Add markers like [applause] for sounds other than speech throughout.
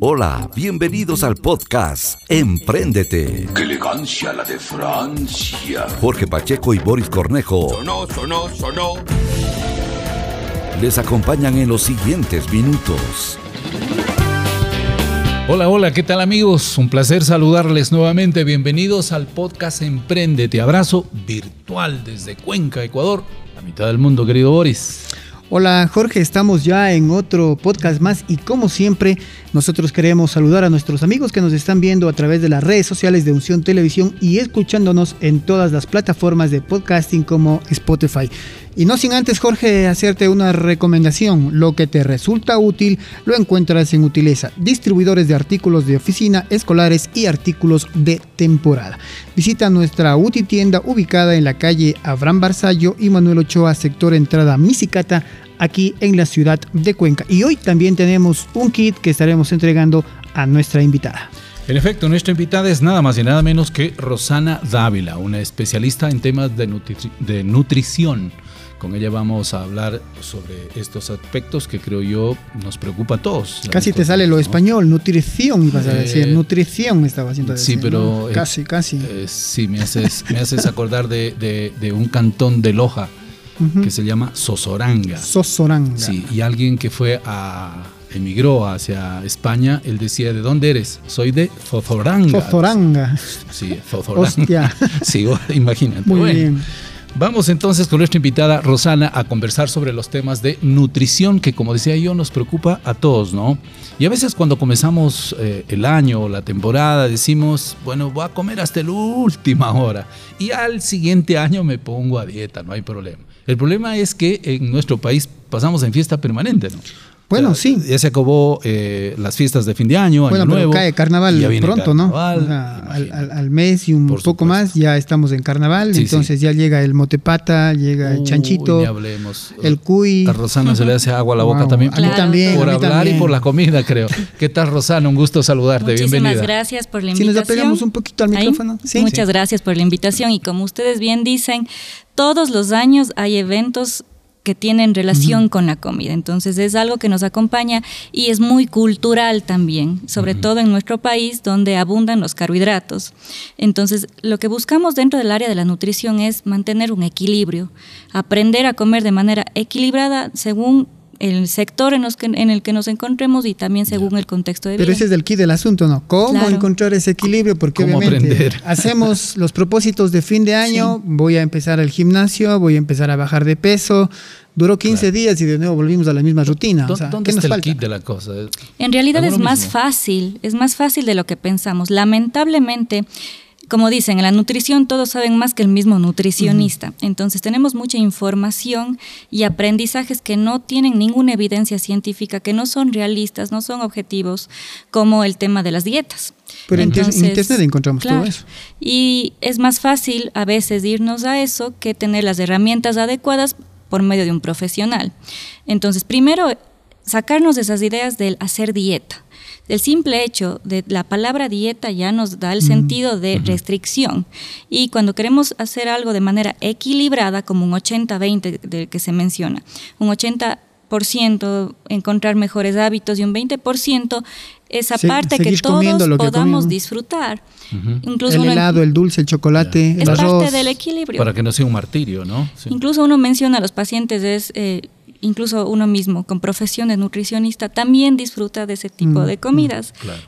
Hola, bienvenidos al podcast Empréndete. ¡Qué elegancia la de Francia! Jorge Pacheco y Boris Cornejo Sonó, sonó, sonó. les acompañan en los siguientes minutos. Hola, hola, ¿qué tal amigos? Un placer saludarles nuevamente. Bienvenidos al podcast Emprendete. Abrazo virtual desde Cuenca, Ecuador. La mitad del mundo, querido Boris. Hola Jorge, estamos ya en otro podcast más y como siempre nosotros queremos saludar a nuestros amigos que nos están viendo a través de las redes sociales de Unción Televisión y escuchándonos en todas las plataformas de podcasting como Spotify. Y no sin antes Jorge hacerte una recomendación, lo que te resulta útil lo encuentras en Utileza, distribuidores de artículos de oficina, escolares y artículos de temporada. Visita nuestra UTI tienda ubicada en la calle Abraham Barzallo y Manuel Ochoa, sector entrada Misicata, aquí en la ciudad de Cuenca. Y hoy también tenemos un kit que estaremos entregando a nuestra invitada. En efecto, nuestra invitada es nada más y nada menos que Rosana Dávila, una especialista en temas de, nutri- de nutrición. Con ella vamos a hablar sobre estos aspectos que creo yo nos preocupa a todos. Casi te sale lo ¿no? español, nutrición ibas a Eh, decir, nutrición me estaba haciendo Sí, decir, pero... ¿no? eh, Casi, casi. eh, sí, me haces, me haces acordar de, de- de un cantón de Loja Que se llama Sosoranga. Sosoranga. Sí, y alguien que fue a emigró hacia España, él decía, ¿de dónde eres? Soy de Zosoranga. Sosoranga. Sí, Zosoranga. Hostia. [laughs] Sí, imagínate. Muy Bueno, bien. Vamos entonces con nuestra invitada Rosana a conversar sobre los temas de nutrición que como decía yo nos preocupa a todos, ¿no? Y a veces cuando comenzamos eh, el año o la temporada decimos, bueno, voy a comer hasta la última hora y al siguiente año me pongo a dieta, no hay problema. El problema es que en nuestro país pasamos en fiesta permanente, ¿no? Bueno, O sea, sí. Ya se acabó eh, las fiestas de fin de año, Bueno, año pero nuevo. cae carnaval y ya viene pronto, carnaval, ¿no? O sea, al, imagínate. al- al mes y un Por poco supuesto. más ya estamos en carnaval, Sí, entonces sí. ya llega el motepata, llega el chanchito, hablemos. el cuy. A Rosana se le hace agua a la boca Wow, también. a mí por- también, Por a mí hablar también. y por la comida, creo. ¿Qué tal, Rosana? Un gusto saludarte. Muchísimas Bienvenida. gracias por la Si nos invitación. apegamos un poquito al micrófono. Sí. Muchas gracias por la invitación y como ustedes bien dicen, todos los años hay eventos que tienen relación con la comida. Entonces es algo que nos acompaña y es muy cultural también, sobre todo en nuestro país donde abundan los carbohidratos. Entonces lo que buscamos dentro del área de la nutrición es mantener un equilibrio, aprender a comer de manera equilibrada según el sector en, los que- en el que nos encontremos y también según el contexto de vida. Pero ese es el key del asunto, ¿no? ¿Cómo Claro. encontrar ese equilibrio? Porque ¿Cómo obviamente aprender? [laughs] hacemos los propósitos de fin de año, voy a empezar el gimnasio, voy a empezar a bajar de peso. Duró 15 días y de nuevo volvimos a la misma rutina. ¿Dó- O sea, ¿Dónde ¿qué nos está el falta? kit de la cosa? En realidad es más mismo. fácil, es más fácil de lo que pensamos. Lamentablemente, como dicen, en la nutrición todos saben más que el mismo nutricionista. Entonces tenemos mucha información y aprendizajes que no tienen ninguna evidencia científica, que no son realistas, no son objetivos, como el tema de las dietas. Pero en inter- en internet encontramos todo eso. Y es más fácil a veces irnos a eso que tener las herramientas adecuadas por medio de un profesional. Entonces, primero, sacarnos de esas ideas del hacer dieta. El simple hecho de la palabra dieta ya nos da el sentido de restricción. Y cuando queremos hacer algo de manera equilibrada, como un 80-20 del que se menciona, un 80% encontrar mejores hábitos y un 20% esa Se- parte que todos lo que podamos disfrutar. Incluso El uno- helado, el dulce, el chocolate, es el arroz. parte del equilibrio. Para que no sea un martirio, ¿no? Sí. Incluso uno menciona a los pacientes, es eh, incluso uno mismo con profesión de nutricionista también disfruta de ese tipo Mm, de comidas. Claro.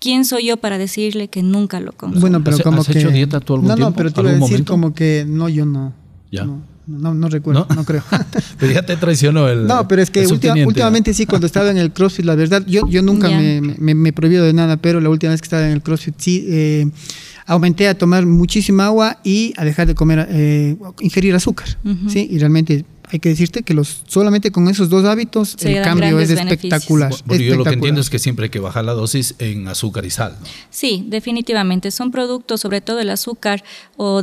¿Quién soy yo para decirle que nunca lo consumo? Bueno, pero ¿Has- como has que... hecho dieta tú algún no, no, pero te iba a ¿Algún decir momento? como que no, yo no. Ya. No, no, no recuerdo, ¿No? no, creo. [laughs] Pero ya te traicionó el. No, pero es que última- últimamente sí, cuando estaba en el CrossFit, la verdad, yo, yo nunca me, me, me he prohibido de nada, pero la última vez que estaba en el CrossFit sí eh, aumenté a tomar muchísima agua y a dejar de comer, eh, ingerir azúcar. Sí, y realmente hay que decirte que los solamente con esos dos hábitos Se el cambio es espectacular. Bueno, yo lo que espectacular. entiendo es que siempre hay que bajar la dosis en azúcar y sal. ¿no? Sí, definitivamente. Son productos, sobre todo el azúcar o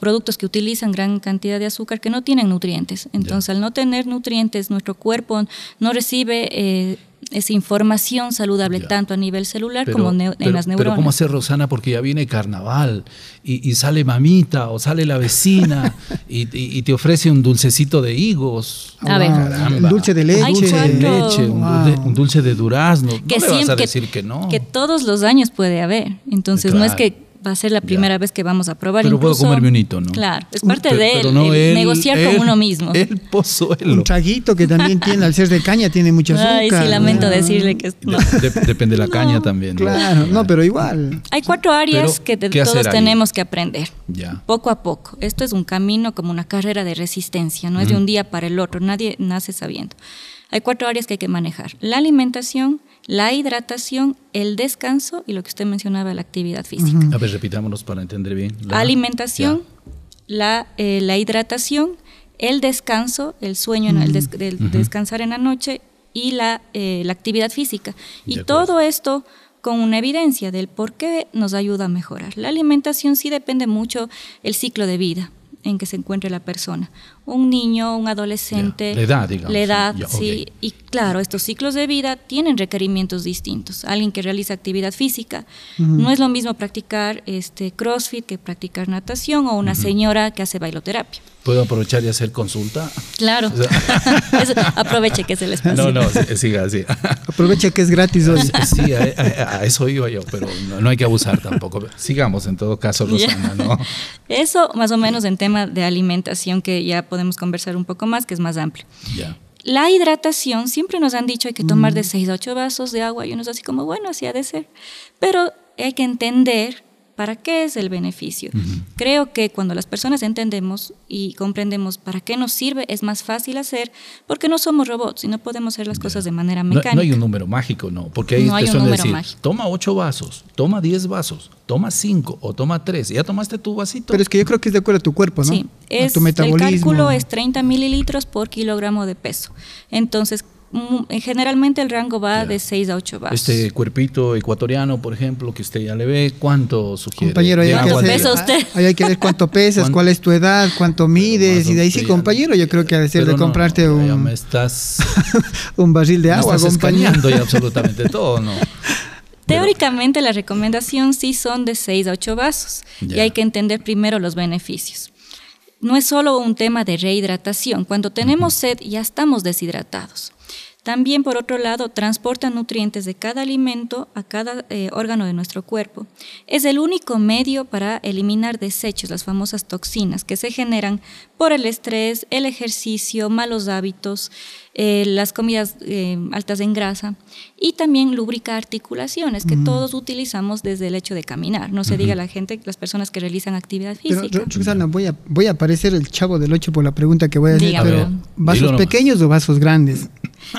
productos que utilizan gran cantidad de azúcar que no tienen nutrientes. Entonces, al no tener nutrientes, nuestro cuerpo no recibe eh, esa información saludable Ya. tanto a nivel celular como en las pero neuronas. ¿cómo hacer Rosana? Porque ya viene carnaval y, y sale mamita o sale la vecina [laughs] y, y- y te ofrece un dulcecito de higos. A ver. Caramba. Dulce de leche. Dulce de leche, un, Wow. dulce, un dulce de durazno. que no le vas a siempre- decir que no. que todos los años puede haber. Entonces no es que va a ser la primera vez que vamos a probar. Pero puedo incluso- comerme un hito, ¿no? Claro, es parte de él, no el el- negociar el- con uno mismo. El pozuelo. Un traguito que también tiene, al ser de caña, tiene mucho azúcar. Ay, sí, lamento Ah, decirle que es- no. De- de- depende de la caña también. ¿no? Claro, no, pero igual. Hay cuatro áreas Pero, que de- ¿qué hacer todos ahí? tenemos que aprender. Ya. Poco a poco. Esto es un camino como una carrera de resistencia, no es de un día para el otro, nadie nace sabiendo. Hay cuatro áreas que hay que manejar. La alimentación, la hidratación, el descanso y lo que usted mencionaba, la actividad física. A ver, repitámonos para entender bien. La- Alimentación, la, eh, la hidratación, el descanso, el sueño, en el des- descansar en la noche y la, eh, la actividad física. Y acuerdo. todo esto con una evidencia del por qué nos ayuda a mejorar. La alimentación sí depende mucho el ciclo de vida en que se encuentre la persona. Un niño, un adolescente. La edad, digamos, La edad, sí. Y claro, estos ciclos de vida tienen requerimientos distintos. Alguien que realiza actividad física, no es lo mismo practicar este CrossFit que practicar natación o una señora que hace bailoterapia. ¿Puedo aprovechar y hacer consulta? Claro. [laughs] Eso, aproveche que es el espacio. No, no, siga así. Aprovecha que es gratis hoy. Sí, a, a- a eso iba yo, pero no, no hay que abusar tampoco. Sigamos en todo caso, Rosana, ¿no? Eso más o menos en tema de alimentación que ya podemos conversar un poco más, que es más amplio. Ya. La hidratación, siempre nos han dicho hay que tomar de 6 a 8 vasos de agua y uno es así como, bueno, así ha de ser. Pero hay que entender para qué es el beneficio. Creo que cuando las personas entendemos y comprendemos para qué nos sirve, es más fácil hacer, porque no somos robots y no podemos hacer las cosas de manera No, mecánica. no hay un número mágico, no. Porque No hay suelen número decir, mágico. toma ocho vasos, toma diez vasos, toma cinco o toma tres. ¿Ya tomaste tu vasito? Pero es que yo creo que es de acuerdo a tu cuerpo, ¿no? Sí, a es, tu metabolismo. el cálculo es 30 mililitros por kilogramo de peso. Entonces, generalmente el rango va Ya. de 6 a 8 vasos. Este cuerpito ecuatoriano, por ejemplo, que usted ya le ve, ¿cuánto sugiere? Compañero, ahí hay, que agua hacer- de- pesa usted? ahí hay que ver cuánto pesas, ¿Cuánto? cuál es tu edad, cuánto mides, y de ahí sí, compañero, yo creo que ha de ser Pero de comprarte no, un, me estás, [laughs] un barril de me agua, estás compañero. escaneando ya absolutamente [laughs] todo, ¿no? Teóricamente la recomendación sí son de 6 a 8 vasos y hay que entender primero los beneficios. No es solo un tema de rehidratación, cuando tenemos sed ya estamos deshidratados. También, por otro lado, transporta nutrientes de cada alimento a cada eh, órgano de nuestro cuerpo. Es el único medio para eliminar desechos, las famosas toxinas, que se generan por el estrés, el ejercicio, malos hábitos, eh, las comidas eh, altas en grasa y también lubrica articulaciones que todos utilizamos desde el hecho de caminar. No se diga la gente, las personas que realizan actividad Pero, física. Ro- Roxana, voy a, voy a parecer el chavo del 8 por la pregunta que voy a hacer, Dígame. pero ¿vasos pequeños o vasos grandes?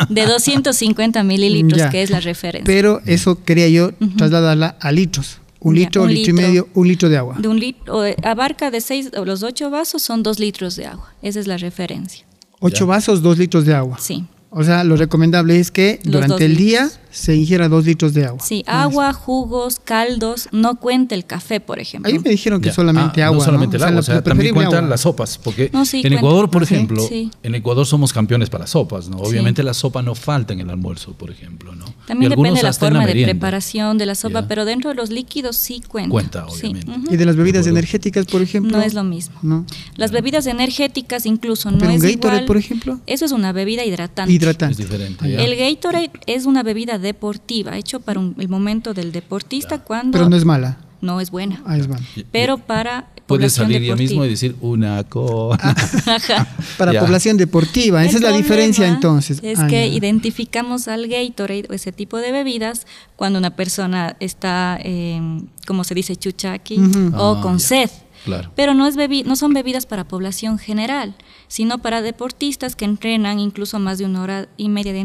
De 250 mililitros, Ya. que es la referencia. Pero eso quería yo trasladarla a litros. Un Ya, litro, un un litro y medio, un litro de agua. de un litro, abarca de 6, los 8 vasos son 2 litros de agua. Esa es la referencia. Ocho Ya. vasos, dos litros de agua. Sí. O sea, lo recomendable es que Los durante dos el litros. día se ingiera dos litros de agua. Sí, agua, jugos, caldos, no cuenta el café, por ejemplo. Ahí me dijeron que Ya. solamente Ah, agua. No solamente el agua, la- o sea, lo también cuentan agua. las sopas, porque No, sí, en cuenta. Ecuador, por Ah, sí, ejemplo, sí. en Ecuador somos campeones para sopas, ¿no? Sí. Obviamente la sopa no falta en el almuerzo, por ejemplo, ¿no? También Y depende de la forma de preparación de la sopa, Ya. pero dentro de los líquidos sí cuenta. Cuenta, Sí, obviamente. Y de las bebidas energéticas, por ejemplo. No es lo mismo. No. Las bebidas energéticas incluso no Pero un es Gatorade, igual. por ejemplo. Eso es una bebida hidratante. Hidratante. Es diferente. Ah. El Gatorade es una bebida deportiva, hecho para un- el momento del deportista cuando Pero no es mala. no es buena. Ah, es mala. Pero para Puedes salir ya mismo y deportiva. decir una cosa. [laughs] Para Ya. población deportiva. Esa El es la diferencia entonces. Es Ah, que identificamos al Gatorade o ese tipo de bebidas cuando una persona está, eh, como se dice, chuchaqui Ujú. o Ah, con ya. sed. Claro. Pero no, es bebi- no son bebidas para población general, sino para deportistas que entrenan incluso más de una hora y media de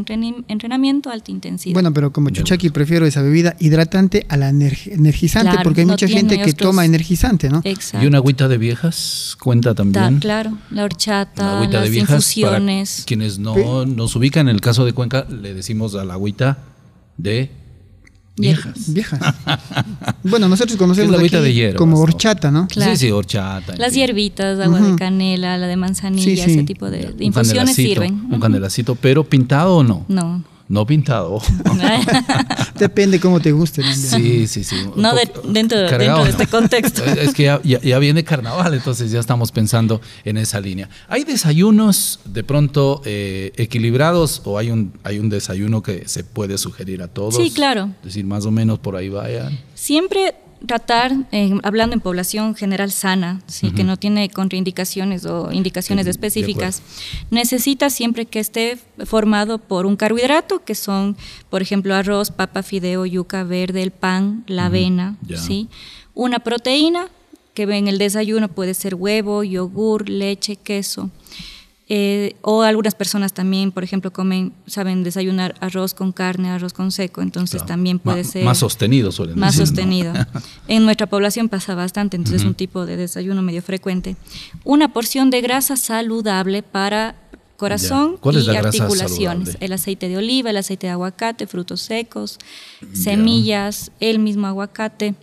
entrenamiento alta intensidad. Bueno, pero como chuchaqui prefiero esa bebida hidratante a la energ- energizante, Claro, porque hay no mucha gente que toma energizante, ¿no? Exacto. ¿Y una agüita de viejas cuenta Ta- también? claro, la horchata, La las de viejas, infusiones. para quienes no nos ubican, en el caso de Cuenca, le decimos a la agüita de viejas. Viejas. [laughs] bueno, nosotros conocemos la aquí de hierbas, como horchata, ¿no? Claro. Sí, sí, horchata. Las hierbitas, agua de canela, la de manzanilla, Sí, sí. ese tipo de, de infusiones sirven. Un candelacito, pero pintado o no. No, No pintado. [laughs] Depende cómo te guste. ¿no? Sí, sí, sí. No de- dentro, dentro de este contexto. Es [laughs] es que ya, ya- ya viene carnaval, entonces ya estamos pensando en esa línea. ¿Hay desayunos de pronto eh, equilibrados o hay un, hay un desayuno que se puede sugerir a todos? Sí, claro. Es decir, más o menos por ahí vayan. Siempre tratar, eh, hablando en población general sana, ¿sí? que no tiene contraindicaciones o indicaciones específicas, necesita siempre que esté formado por un carbohidrato, que son, por ejemplo, arroz, papa, fideo, yuca verde, el pan, la avena. ¿sí? una proteína, que en el desayuno puede ser huevo, yogur, leche, queso. Eh, o algunas personas también, por ejemplo, comen, saben desayunar arroz con carne, arroz con seco, entonces Claro. también puede ser Más sostenido suelen más decir, ¿no? sostenido. [laughs] En nuestra población pasa bastante, entonces es un tipo de desayuno medio frecuente. Una porción de grasa saludable para corazón Ya. ¿Cuál es y articulaciones. saludable? El aceite de oliva, el aceite de aguacate, frutos secos, semillas, el mismo aguacate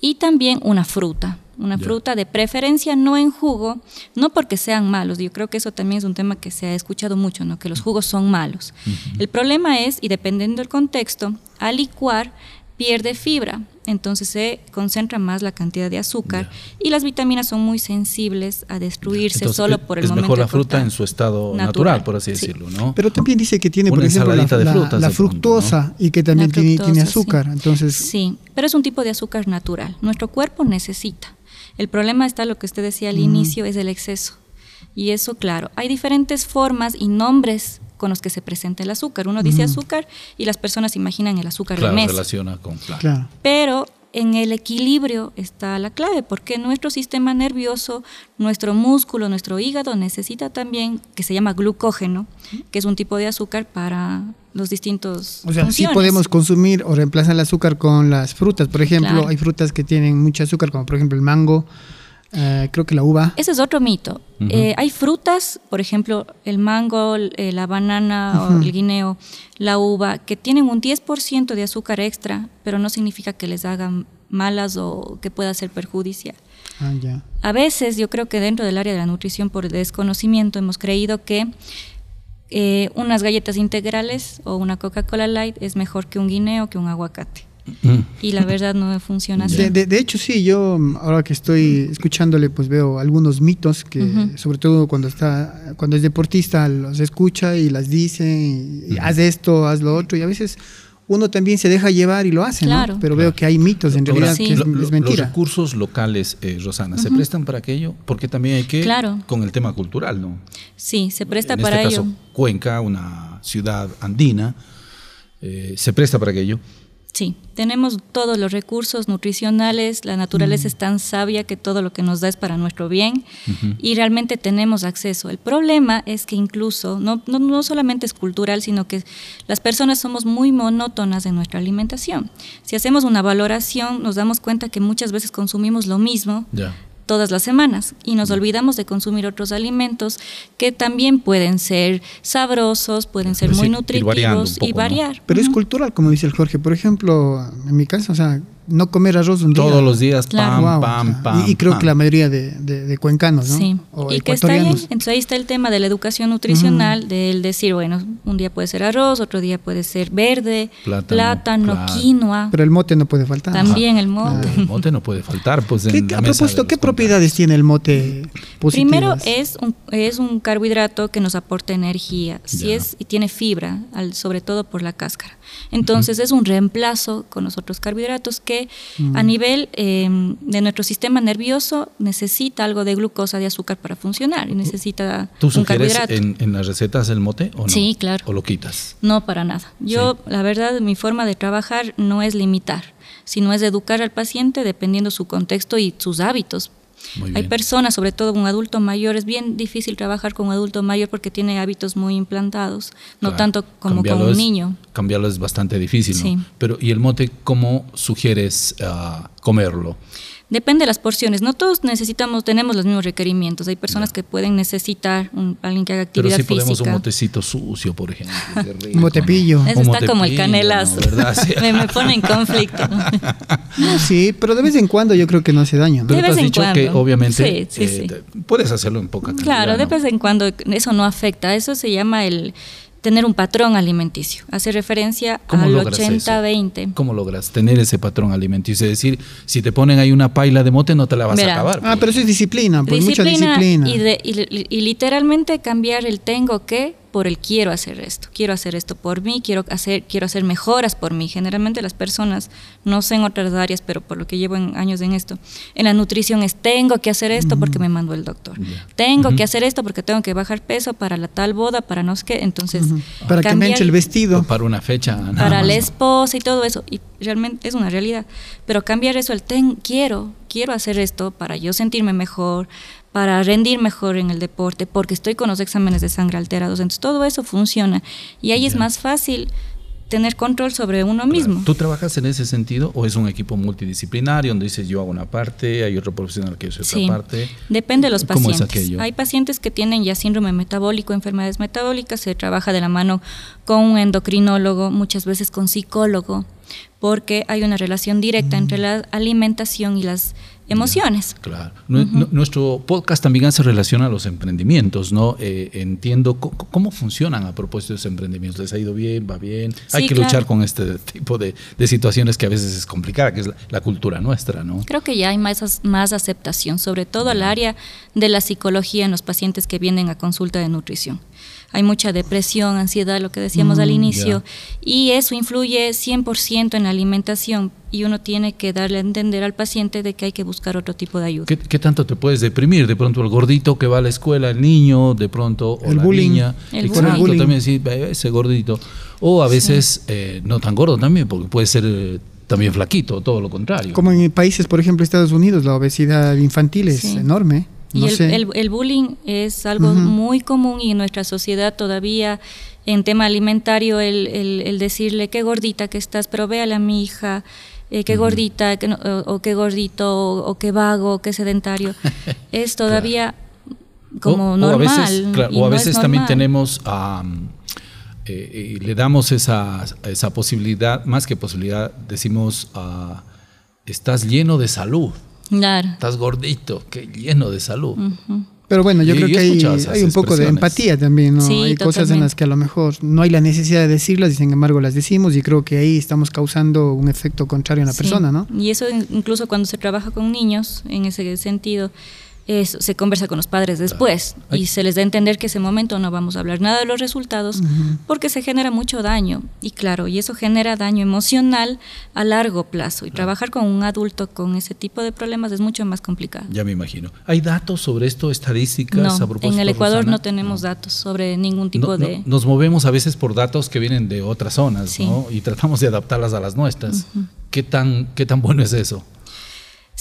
y también una fruta. Una fruta de preferencia no en jugo, no porque sean malos. Yo creo que eso también es un tema que se ha escuchado mucho, ¿no? que los jugos son malos. El problema es, y dependiendo del contexto, al licuar pierde fibra, entonces se concentra más la cantidad de azúcar y las vitaminas son muy sensibles a destruirse Entonces, solo es- por el es momento. mejor la fruta en su estado natural, Natural, por así sí. decirlo, ¿no? Pero también dice que tiene, por Una ejemplo, la, de la- frutas la fructosa y que también tiene, azúcar. sí. Entonces, Sí, pero es un tipo de azúcar natural. Nuestro cuerpo necesita. El problema está, lo que usted decía al inicio, es el exceso. Y eso, claro, hay diferentes formas y nombres con los que se presenta el azúcar. Uno dice azúcar y las personas imaginan el azúcar claro, de mesa. relaciona con claro. claro. Pero en el equilibrio está la clave, porque nuestro sistema nervioso, nuestro músculo, nuestro hígado necesita también, que se llama glucógeno, que es un tipo de azúcar para los distintos O sea, sí podemos consumir o reemplazar el azúcar con las frutas. Por ejemplo, Claro. hay frutas que tienen mucho azúcar, como por ejemplo el mango, eh, creo que la uva. Ese es otro mito. Eh, hay frutas, por ejemplo, el mango, eh, la banana o el guineo, la uva, que tienen un 10% de azúcar extra, pero no significa que les hagan malas o que pueda ser perjudicial. Ah. A veces yo creo que dentro del área de la nutrición por desconocimiento hemos creído que eh, unas galletas integrales o una Coca-Cola Light es mejor que un guineo, que un aguacate. Mm. Y la verdad no funciona así. De, de- de hecho, sí, yo mm, ahora que estoy escuchándole, pues veo algunos mitos que, sobre todo cuando está, cuando es deportista, los escucha y las dice, y, y haz esto, haz lo otro, y a veces uno también se deja llevar y lo hace, Claro. ¿no? Pero veo que hay mitos en Ahora, realidad Sí. que es, lo- lo- es mentira. Los recursos locales, eh, Rosana, ¿se prestan para aquello? Porque también hay que, Claro. con el tema cultural, ¿no? Sí, se presta en para este ello. caso, Cuenca, una ciudad andina, eh, se presta para aquello. Sí, tenemos todos los recursos nutricionales, la naturaleza es tan sabia que todo lo que nos da es para nuestro bien y realmente tenemos acceso. El problema es que incluso, no, no, no solamente es cultural, sino que las personas somos muy monótonas en nuestra alimentación. Si hacemos una valoración, nos damos cuenta que muchas veces consumimos lo mismo. Todas las semanas y nos olvidamos de consumir otros alimentos que también pueden ser sabrosos, pueden ser muy nutritivos poco, y ¿no? variar. Pero es cultural, como dice el Jorge. Por ejemplo, en mi caso, o sea, no comer arroz un día. Todos los días, Claro. pam, pam, o sea, pam. y, y creo pam. que la mayoría de, de- de cuencanos, ¿no? Sí, O y que está bien. ecuatorianos. Entonces ahí está el tema de la educación nutricional, del decir, bueno, un día puede ser arroz, otro día puede ser verde, Plátano, plátano, claro. quinoa, Pero el mote no puede faltar. también el mote. El mote no puede faltar, pues ¿Qué- en a propósito, ¿qué propiedades tiene el mote positivas? Primero es un, es un carbohidrato que nos aporta energía, si Ya. es y tiene fibra, al- sobre todo por la cáscara. Entonces es un reemplazo con los otros carbohidratos que a nivel eh, de nuestro sistema nervioso necesita algo de glucosa, de azúcar para funcionar y necesita ¿Tú un sugieres en, en las recetas el mote o no? Sí, claro. ¿O lo quitas? No, para nada. Yo, la verdad, mi forma de trabajar no es limitar, sino es educar al paciente dependiendo su contexto y sus hábitos. Hay personas, sobre todo un adulto mayor, es bien difícil trabajar con un adulto mayor porque tiene hábitos muy implantados, no Claro. tanto como con un es- niño. Cambiarlo es bastante difícil, ¿no? Sí. Pero, ¿y el mote cómo sugieres ah, comerlo? Depende de las porciones. No todos necesitamos, tenemos los mismos requerimientos. Hay personas que pueden necesitar un- alguien que haga Pero actividad sí podemos un física. motecito sucio, por ejemplo. [laughs] Un motepillo. Eso está como el canelazo. ¿no? ¿Verdad? Sí. [laughs] me, me pone en conflicto. [laughs] No, sí, pero de vez en cuando yo creo que no hace daño. ¿no? Pero De tú has vez en dicho que cuando. obviamente Sí, sí, eh, puedes hacerlo en poca cantidad. Claro, de ¿no? vez en cuando eso no afecta. Eso se llama el tener un patrón alimenticio. Hace referencia ¿Cómo al logras eso? 80-20. ¿Cómo logras tener ese patrón alimenticio? Es decir, si te ponen ahí una paila de mote, no te la vas a acabar. Ah, pero eso es disciplina, pues mucha disciplina. Y, de- y- y literalmente cambiar el tengo que por el quiero hacer esto. Quiero hacer esto por mí, quiero hacer, quiero hacer mejoras por mí. Generalmente las personas, no sé en otras áreas, pero por lo que llevo en años en esto, en la nutrición es tengo que hacer esto porque me mandó el doctor. Tengo que hacer esto porque tengo que bajar peso para la tal boda, para no sé qué. Entonces, Para que me eche el vestido. Para una fecha. nada para más, la esposa y todo eso. Y realmente es una realidad. Pero cambiar eso, el ten, quiero, quiero hacer esto para yo sentirme mejor, para rendir mejor en el deporte, porque estoy con los exámenes de sangre alterados. Entonces todo eso funciona. Y ahí es más fácil tener control sobre uno mismo. ¿Tú trabajas en ese sentido o es un equipo multidisciplinario donde dices yo hago una parte, hay otro profesional que hace otra Sí. parte? Depende de los ¿Cómo es pacientes. aquello? Hay pacientes que tienen ya síndrome metabólico, enfermedades metabólicas, se trabaja de la mano con un endocrinólogo, muchas veces con psicólogo, porque hay una relación directa entre la alimentación y las emociones. Claro. Nu- nu- Nuestro podcast también hace relación a los emprendimientos, ¿no? Eh, entiendo cómo funcionan a propósito de esos emprendimientos. ¿Les ha ido bien? ¿Va bien? Hay que claro. luchar con este tipo de, de situaciones que a veces es complicada, que es la, la cultura nuestra, ¿no? Creo que ya hay más, más aceptación, sobre todo al área de la psicología en los pacientes que vienen a consulta de nutrición. Hay mucha depresión, ansiedad, lo que decíamos al inicio, y eso influye 100% en la alimentación y uno tiene que darle a entender al paciente de que hay que buscar otro tipo de ayuda. ¿Qué, qué tanto te puedes deprimir? De pronto el gordito que va a la escuela, el niño, de pronto, o El la bullying. niña. El Exacto, bullying. también sí, ese gordito. O a veces eh, no tan gordo también, porque puede ser eh, también flaquito, todo lo contrario. Como en países, por ejemplo, Estados Unidos, la obesidad infantil es Sí. enorme. Y No el, el- el bullying es algo muy común y en nuestra sociedad todavía en tema alimentario el, el- el decirle qué gordita que estás, pero véale a mi hija, eh, qué gordita que no- o, o qué gordito o, o qué vago, qué sedentario, [laughs] es todavía como O- normal. O a veces, claro, o a no es veces también normal. tenemos, eh, y le damos esa, esa posibilidad, más que posibilidad, decimos, ah, estás lleno de salud, Claro. estás gordito, que lleno de salud. Pero bueno, yo Yo- creo yo que hay, un poco de empatía también, ¿no? Sí, hay cosas en las que a lo mejor no hay la necesidad de decirlas y sin embargo las decimos y creo que ahí estamos causando un efecto contrario en la Sí. persona, ¿no? Y eso in- incluso cuando se trabaja con niños, en ese sentido, es- se conversa con los padres después y se les da a entender que ese momento no vamos a hablar nada de los resultados porque se genera mucho daño. Y claro, y eso genera daño emocional a largo plazo. Y trabajar con un adulto con ese tipo de problemas es mucho más complicado. Ya me imagino. ¿Hay datos sobre esto, estadísticas? No, a propósito, en el Ecuador Rosana? no tenemos datos sobre ningún tipo No, no, de... nos movemos a veces por datos que vienen de otras zonas, Sí. ¿no? Y tratamos de adaptarlas a las nuestras. ¿Qué, tan, ¿Qué tan bueno es eso?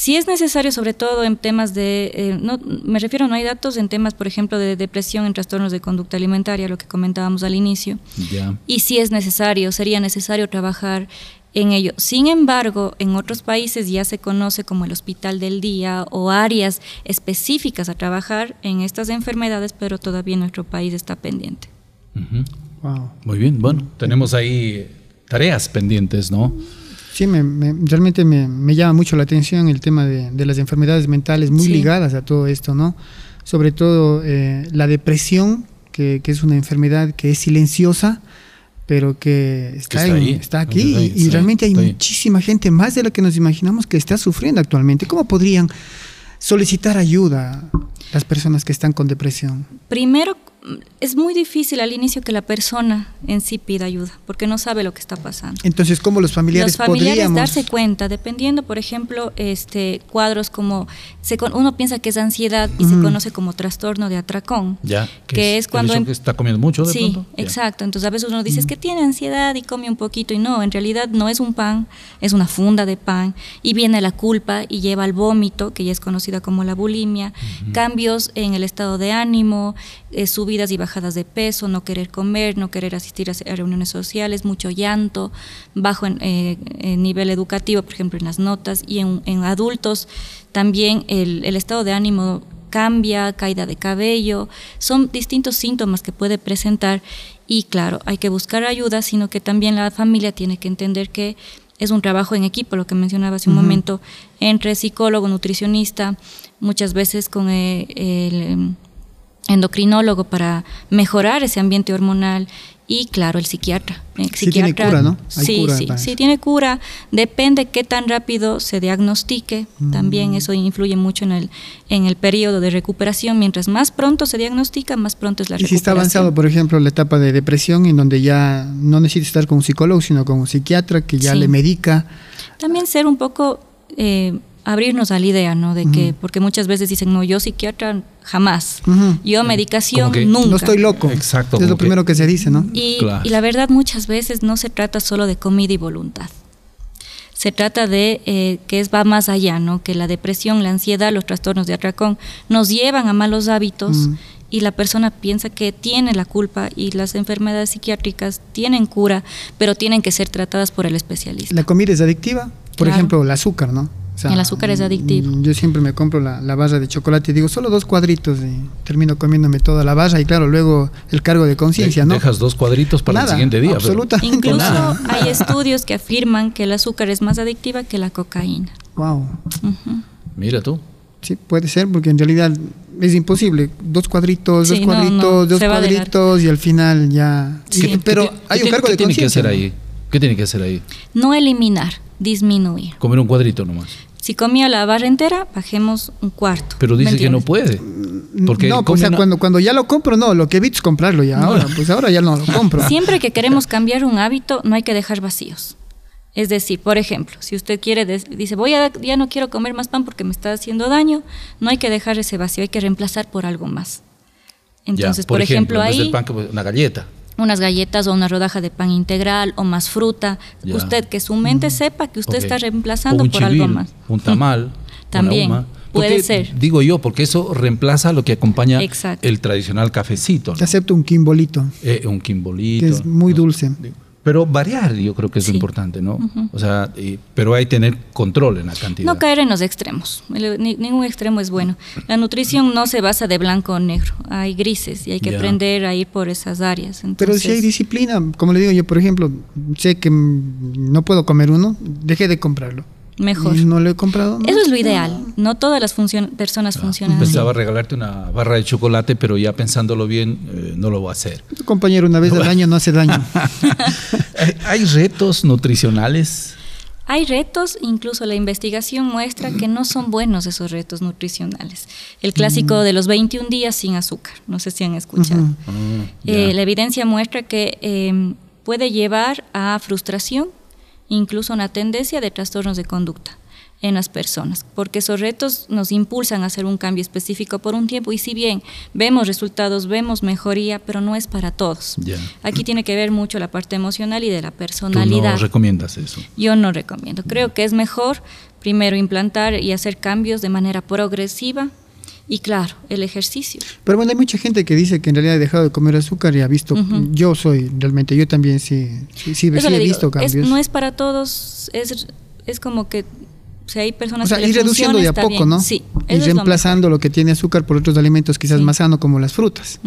Si es necesario, sobre todo en temas de, eh, no, me refiero, no hay datos en temas, por ejemplo, de depresión en trastornos de conducta alimentaria, lo que comentábamos al inicio. Ya. Y si es necesario, sería necesario trabajar en ello. Sin embargo, en otros países ya se conoce como el hospital del día o áreas específicas a trabajar en estas enfermedades, pero todavía nuestro país está pendiente. Ujú. Wow. Muy bien, bueno, tenemos ahí tareas pendientes, ¿no? Sí, me, me- realmente me, me llama mucho la atención el tema de, de las enfermedades mentales muy Sí. ligadas a todo esto, ¿no? Sobre todo eh, la depresión, que, que es una enfermedad que es silenciosa, pero que está, está en- ahí, está aquí está ahí, y, y sí, realmente hay está ahí. muchísima gente, más de lo que nos imaginamos, que está sufriendo actualmente. ¿Cómo podrían solicitar ayuda las personas que están con depresión? Primero, es muy difícil al inicio que la persona en sí pida ayuda, porque no sabe lo que está pasando. Entonces, ¿cómo los familiares, los familiares podríamos darse cuenta, dependiendo, por ejemplo, este cuadros como se uno piensa que es ansiedad y se Ujú. conoce como trastorno de atracón, Ya. que es, el cuando hecho em- que está comiendo mucho de sí, pronto. Exacto. Entonces a veces uno dice es que tiene ansiedad y come un poquito y no, en realidad no es un pan, es una funda de pan y viene la culpa y lleva al vómito, que ya es conocida como la bulimia, cambios en el estado de ánimo, eh, subidas y bajadas de peso, no querer comer, no querer asistir a, reuniones sociales, mucho llanto, bajo en, eh, en nivel educativo, por ejemplo, en las notas y en, en adultos también el, el estado de ánimo cambia, caída de cabello, son distintos síntomas que puede presentar y claro, hay que buscar ayuda, sino que también la familia tiene que entender que es un trabajo en equipo, lo que mencionaba hace un momento, entre psicólogo, nutricionista, muchas veces con eh, el, endocrinólogo para mejorar ese ambiente hormonal y claro, el psiquiatra. El sí tiene cura, ¿no? Hay sí, cura sí, sí, tiene cura. Depende qué tan rápido se diagnostique. Mm. También eso influye mucho en el, en el periodo de recuperación. Mientras más pronto se diagnostica, más pronto es la y recuperación. si está avanzado, por ejemplo, la etapa de depresión, en donde ya no necesita estar con un psicólogo, sino con un psiquiatra que ya Sí. le medica. También ser un poco, eh, abrirnos a la idea, ¿no? De que, porque muchas veces dicen, no, yo psiquiatra jamás. Yo medicación que nunca. No estoy loco. Exacto, Es lo que- primero que se dice, ¿no? Y, Claro. y la verdad muchas veces no se trata solo de comida y voluntad. Se trata de eh, que es va más allá, ¿no? Que la depresión, la ansiedad, los trastornos de atracón nos llevan a malos hábitos y la persona piensa que tiene la culpa y las enfermedades psiquiátricas tienen cura, pero tienen que ser tratadas por el especialista. La comida es adictiva. Por Claro. ejemplo, el azúcar, ¿no? O El azúcar es adictivo. mm, Yo siempre me compro la, la barra de chocolate y digo, solo dos cuadritos y termino comiéndome toda la barra y claro, luego el cargo de conciencia, ¿no? Dejas dos cuadritos para Nada, el siguiente día. pero- absolutamente Incluso nada. hay estudios que afirman que el azúcar es más adictiva que la cocaína. Wow. Ujú. Mira tú. Sí, puede ser, porque en realidad es imposible. Dos cuadritos, Sí, dos no, cuadritos, no, dos cuadritos y al final ya... Sí. Y- pero ¿Qué- hay qué un cargo qué de tiene que hacer conciencia. ahí? ¿Qué tiene que hacer ahí? No eliminar, disminuir. Comer un cuadrito nomás. Si comía la barra entera, bajemos un cuarto. Pero dice ¿Me que no puede. Porque no, pues, o sea, una- cuando, cuando ya lo compro, no, lo que evito es comprarlo ya. Ahora, pues ahora ya no lo compro. [laughs] Siempre que queremos cambiar un hábito, no hay que dejar vacíos. Es decir, por ejemplo, si usted quiere, des- dice, voy a, ya no quiero comer más pan porque me está haciendo daño, no hay que dejar ese vacío, hay que reemplazar por algo más. Ya, Entonces, por, ejemplo, del ahí pan, que- una galleta. Unas galletas o una rodaja de pan integral o más fruta, Ya. usted que su mente sepa que usted está reemplazando por algo más. Un tamal. [laughs] También, una puede ser. Digo yo, porque eso reemplaza lo que acompaña Exacto. el tradicional cafecito. ¿no? Te acepto un quimbolito, Eh, un quimbolito. que es muy ¿no? Pero variar, yo creo que es lo importante, ¿no? O sea, y- pero hay que tener control en la cantidad. No caer en los extremos. El- ni- ningún extremo es bueno. La nutrición no se basa de blanco o negro. Hay grises y hay que Ya. aprender a ir por esas áreas. Pero Entonces, si hay disciplina, como le digo yo, por ejemplo, sé que no puedo comer uno, dejé de comprarlo. Mejor. Y no lo he comprado. ¿no? Eso es lo ideal. No todas las funcion- personas funcionan así. Pensaba regalarte una barra de chocolate, pero ya pensándolo bien, eh, no lo voy a hacer. Tu compañero una vez al año no hace daño. [laughs] ¿Hay- ¿Hay retos nutricionales? Hay retos, incluso la investigación muestra que no son buenos esos retos nutricionales. El clásico Mm. de los 21 días sin azúcar, no sé si han escuchado. Ujú. Eh, Ya. la evidencia muestra que eh, puede llevar a frustración, incluso una tendencia de trastornos de conducta en las personas, porque esos retos nos impulsan a hacer un cambio específico por un tiempo y si bien vemos resultados, vemos mejoría, pero no es para todos. Aquí tiene que ver mucho la parte emocional y de la Tú personalidad. no recomiendas eso. Yo no recomiendo. Creo que es mejor primero implantar y hacer cambios de manera progresiva y claro, el ejercicio. Pero bueno, hay mucha gente que dice que en realidad ha dejado de comer azúcar y ha visto. Ujú. Yo soy, realmente, yo también sí, sí, sí, he digo, visto es- cambios. no es para todos, es, es como que si hay personas o sea, que ir reduciendo funciona, de a poco, bien. ¿no? Sí, y eso es lo reemplazando lo, que tiene azúcar por otros alimentos quizás Sí. más sanos como las frutas,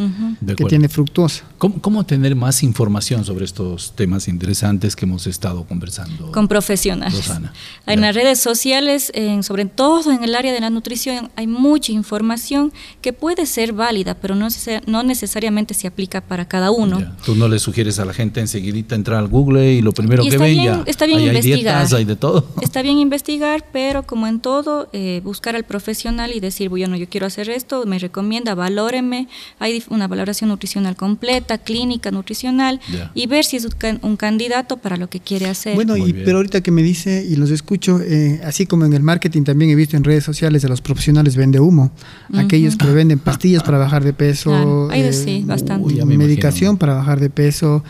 que tiene fructosa. ¿Cómo, cómo tener más información sobre estos temas interesantes que hemos estado conversando? Con profesionales. Rosana, [laughs] En ya. las redes sociales, en- sobre todo en el área de la nutrición, hay mucha información que puede ser válida, pero no, neces- no necesariamente se aplica para cada uno. Ya. Tú no le sugieres a la gente enseguidita entrar al Google y lo primero Y que está ven bien- ya. está bien ahí hay investigar. dietas, hay de todo. Está bien investigar, pero como en todo, eh, buscar al profesional y decir, bueno, yo quiero hacer esto, me recomienda, valóreme. Hay dif- una valoración nutricional completa, clínica, nutricional, y ver si es un, can- un candidato para lo que quiere hacer. Bueno, y, pero ahorita que me dice y los escucho, eh, así como en el marketing también he visto en redes sociales a los profesionales vende humo, aquellos que venden pastillas para bajar de peso, eh, Claro, hay de sí, bastante. Uy, ya me medicación imagino. para bajar de peso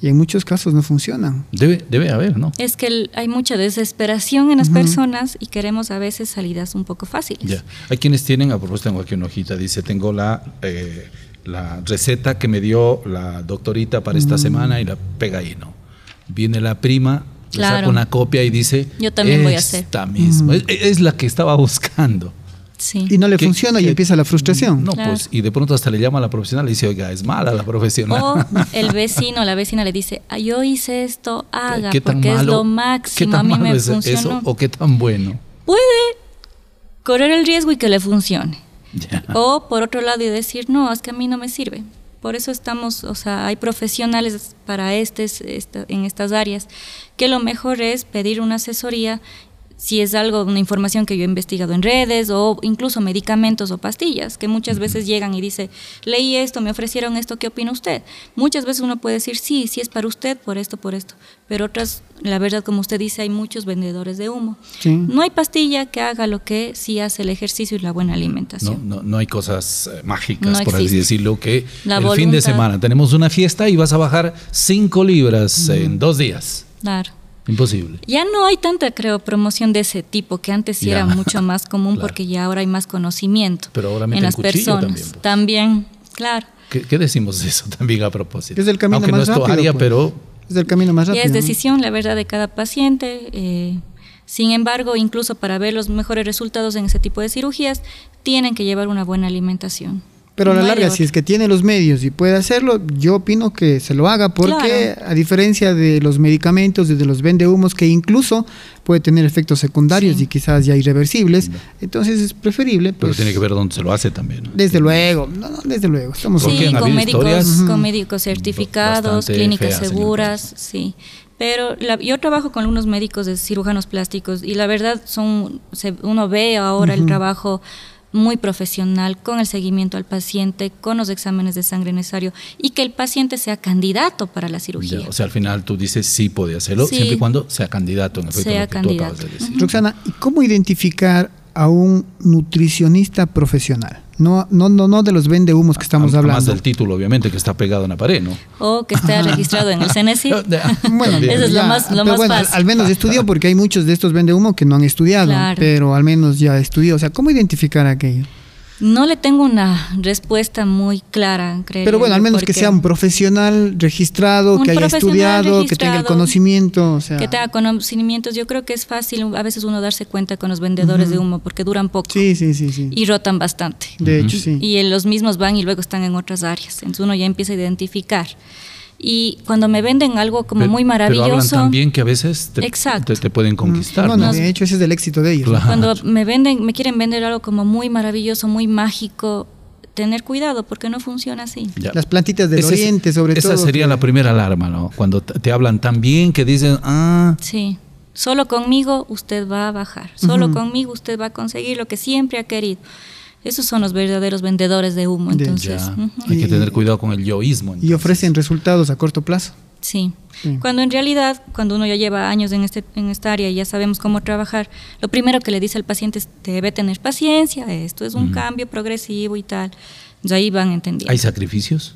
y en muchos casos no funcionan. Debe, debe haber, ¿no? es que el- hay mucha desesperación en las personas y queremos a veces salidas un poco fáciles. Ya. Hay quienes tienen, a propósito, tengo aquí una hojita, dice, tengo la, eh, la receta que me dio la doctorita para Mm. esta semana y la pega ahí, ¿no? Viene la prima, le saca Claro. una copia y dice, Yo también voy a hacer". Esta misma, es, es la que estaba buscando. Sí. Y no le ¿Qué- funciona y qué- empieza la frustración. No, Claro. pues, y de pronto hasta le llama a la profesional y dice, oiga, es mala la profesional. O [laughs] el vecino, la vecina le dice, "Ah, yo hice esto, haga, ¿Qué porque es lo ¿Qué máximo, tan a mí malo me es funcionó. eso o qué tan bueno? Puede correr el riesgo y que le funcione. Ya. O por otro lado y decir, no, es que a mí no me sirve. Por eso estamos, o sea, hay profesionales para estes, esta- en estas áreas, que lo mejor es pedir una asesoría si es algo, una información que yo he investigado en redes o incluso medicamentos o pastillas, que muchas veces llegan y dice, leí esto, me ofrecieron esto, ¿qué opina usted? Muchas veces uno puede decir, sí, sí es para usted, por esto, por esto. Pero otras, la verdad, como usted dice, hay muchos vendedores de humo. Sí. No hay pastilla que haga lo que sí hace el ejercicio y la buena No, alimentación. no, no hay cosas eh, mágicas, No por así decirlo, que La el fin de semana tenemos una fiesta y vas a bajar 5 libras en dos días. Claro. Imposible. Ya no hay tanta, creo, promoción de ese tipo, que antes sí Ya. era [laughs] mucho más común Claro. porque ya ahora hay más conocimiento Pero ahora en las personas. también, pues. También, claro. ¿Qué, qué decimos de eso [laughs] también a propósito? Es el camino Aunque más no es tu rápido, área, pues. pero Es el camino más rápido. Ya es ¿no? decisión, la verdad, de cada paciente. eh, sin embargo, incluso para ver los mejores resultados en ese tipo de cirugías, tienen que llevar una buena alimentación. Pero a la larga, si es que tiene los medios y puede hacerlo, yo opino que se lo haga, porque Claro. a diferencia de los medicamentos y de los vendehumos, que incluso puede tener efectos secundarios Sí. y quizás ya irreversibles, entonces es preferible. pero Pues, tiene que ver dónde se lo hace también. ¿no? Desde luego, no, no, desde luego. Estamos. Sí, ¿Han con médicos, con médicos certificados, Bastante clínicas seguras, sí. Pero la- yo trabajo con algunos médicos de cirujanos plásticos y la verdad son, se- uno ve ahora el trabajo muy profesional con el seguimiento al paciente, con los exámenes de sangre necesario y que el paciente sea candidato para la cirugía. Ya, o sea, al final tú dices sí puede hacerlo, Sí. siempre y cuando sea candidato, en efecto, Sea lo que tú candidato. acabas de decir. Roxana, ¿y cómo identificar a un nutricionista profesional? No, no, no, no de los vendehumos que estamos Además hablando. del título, obviamente, que está pegado en la pared, ¿no? O que esté [laughs] registrado en el CNSI. [laughs] Bueno. Eso es lo más- lo más bueno, fácil. Al menos estudió porque hay muchos de estos vendehumo que no han estudiado, Claro. pero al menos ya estudió. O sea, ¿cómo identificar aquello? No le tengo una respuesta muy clara, creo. Pero bueno, al menos que sea un profesional registrado, Un que haya estudiado, que tenga el conocimiento. O sea, que tenga conocimientos. Yo creo que es fácil a veces uno darse cuenta con los vendedores de humo porque duran poco Sí, sí, sí, sí. y rotan bastante. de hecho, sí. Y en los mismos van y luego están en otras áreas. Entonces uno ya empieza a identificar. Y cuando me venden algo como Pero- muy Pero hablan maravilloso, también que a veces te, Exacto. te- te pueden conquistar. no, ¿no? no, de hecho, ese es el éxito de ellos. Claro. cuando me venden, me quieren vender algo como muy maravilloso, muy mágico, tener cuidado porque no funciona así. Ya. Las plantitas del Ese es- oriente, sobre esa todo. sería que- la primera alarma, ¿no? Cuando te te hablan tan bien que dicen, ah, Sí. Solo conmigo usted va a bajar. Solo conmigo usted va a conseguir lo que siempre ha querido. Esos son los verdaderos vendedores de humo. Entonces, ya, hay que tener cuidado con el yoísmo. Y ofrecen resultados a corto plazo. Sí. Sí. Cuando en realidad, cuando uno ya lleva años en, este, en esta área y ya sabemos cómo trabajar, lo primero que le dice al paciente es, debe tener paciencia, esto es un cambio progresivo y tal. Entonces ahí van entendiendo. ¿Hay sacrificios?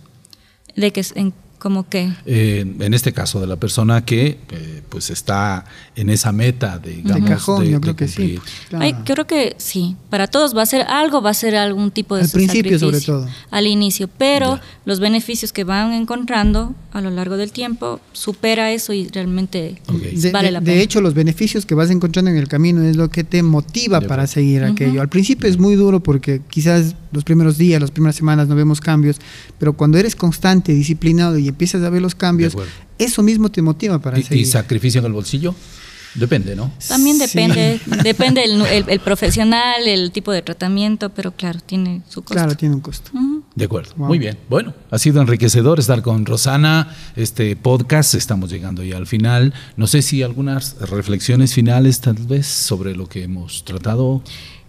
De que, en, como que, Eh, en este caso, de la persona que eh, pues está en esa meta, de, digamos, cajón, de- yo de creo que sí. Claro. Ay, creo que sí. Para todos va a ser algo, va a ser algún tipo de Al principio, sobre todo. Al inicio, pero Ya. los beneficios que van encontrando a lo largo del tiempo supera eso y realmente Ok. De, vale de- la de pena. hecho, los beneficios que vas encontrando en el camino es lo que te motiva De para seguir aquello. Al principio es muy duro porque quizás los primeros días, las primeras semanas no vemos cambios, pero cuando eres constante, disciplinado y empiezas a ver los cambios, eso mismo te motiva para ¿Y, y seguir. sacrificio en el bolsillo? Depende, ¿no? También Sí. depende, [laughs] depende el, el- el profesional, el tipo de tratamiento, pero claro, tiene su costo. Claro, tiene un costo. Ujú. De acuerdo. Wow. Muy bien. Bueno, ha sido enriquecedor estar con Rosana, este podcast. Estamos llegando ya al final. No sé si algunas reflexiones finales, tal vez, sobre lo que hemos tratado.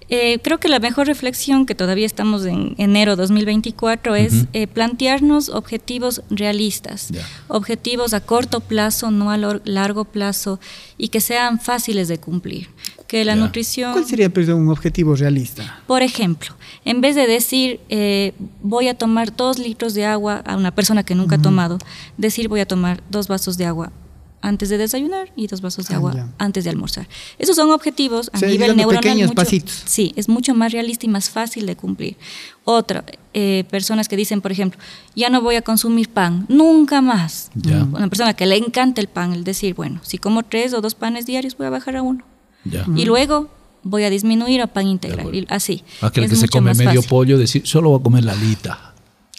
Eh, creo que la mejor reflexión, que todavía estamos en enero 2024, es Ujú. eh, plantearnos objetivos realistas, objetivos a corto plazo, no a largo plazo, y que sean fáciles de cumplir. Que la nutrición... ¿Cuál sería perdón, un objetivo realista? Por ejemplo, en vez de decir eh, voy a tomar dos litros de agua a una persona que nunca ha tomado, decir voy a tomar dos vasos de agua antes de desayunar y dos vasos de Ah, agua antes de almorzar. Esos son objetivos a O sea, nivel neuronal. pequeños mucho- pasitos. Sí, es mucho más realista y más fácil de cumplir. Otra, eh, personas que dicen, por ejemplo, ya no voy a consumir pan, nunca más. Ya. Una persona que le encanta el pan, el decir, bueno, si como tres o dos panes diarios, voy a bajar a uno. Ya. Y luego voy a disminuir a pan integral. Y así. Aquel Es que se come medio fácil. pollo, decir, solo voy a comer la alita.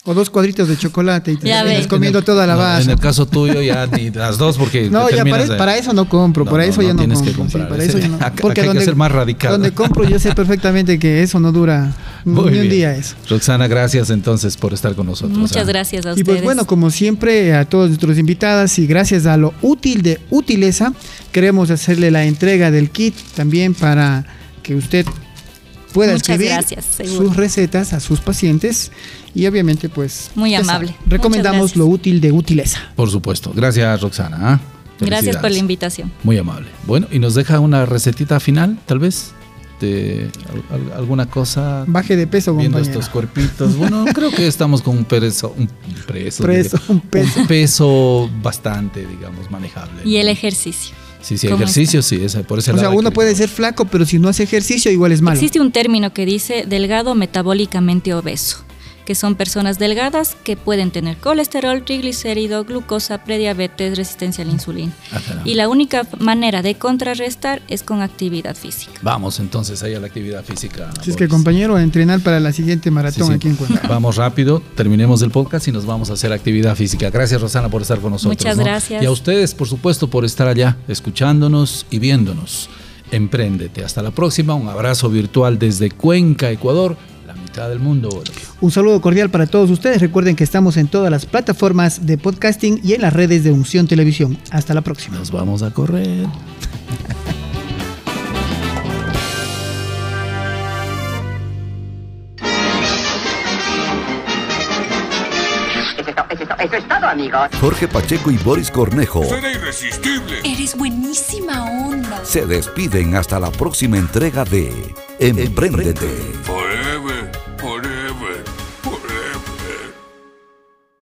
O dos cuadritos de chocolate y te Ya comiendo toda la No, base. En el caso tuyo ya ni las dos porque [laughs] No, ya terminas para, de- para eso no compro, No, para eso no ya no tienes que sí, comprar. para eso ya no. acá- acá hay que ser más radical. Donde compro yo sé perfectamente que eso no dura [laughs] Muy ni un día eso. Roxana, gracias entonces por estar con nosotros. Muchas ¿ah? gracias a Y ustedes. pues bueno, como siempre, a todos nuestros invitados y gracias a lo útil de Utileza, queremos hacerle la entrega del kit también para que usted pueda Muchas escribir gracias, seguro. sus recetas a sus pacientes y obviamente pues Muy ya amable. recomendamos lo útil de Utileza. Por supuesto. Gracias, Roxana. ¿ah? Gracias por la invitación. Muy amable. Bueno, y nos deja una recetita final, tal vez, de al- al- alguna cosa. Baje de peso, Viendo compañero. estos cuerpitos. Bueno, [laughs] creo que estamos con un peso, un preso, un peso. un peso bastante, digamos, manejable. Y el ejercicio. Sí, sí, ¿Cómo ejercicio, sí, ese, por ese O sea, lado hay uno puede ser flaco, pero si no hace ejercicio igual es malo. Existe un término que dice delgado metabólicamente obeso, que son personas delgadas que pueden tener colesterol, triglicérido, glucosa, prediabetes, resistencia a la insulina. Ah. Y la única manera de contrarrestar es con actividad física. Vamos entonces ahí a la actividad física. Si es que compañero, a entrenar para la siguiente Sí, maratón sí. aquí en Cuenca. Vamos rápido, terminemos el podcast y nos vamos a hacer actividad física. Gracias Rosana por estar con nosotros. Muchas ¿no? gracias. Y a ustedes, por supuesto, por estar allá, escuchándonos y viéndonos. Empréndete. Hasta la próxima. Un abrazo virtual desde Cuenca, Ecuador, la mitad del mundo. Un saludo cordial para todos ustedes. Recuerden que estamos en todas las plataformas de podcasting y en las redes de Unción Televisión. Hasta la próxima. Nos vamos a correr. Es, eso es todo, amigos. Jorge Pacheco y Boris Cornejo Será irresistible. Eres buenísima onda. se despiden hasta la próxima entrega de Empréndete.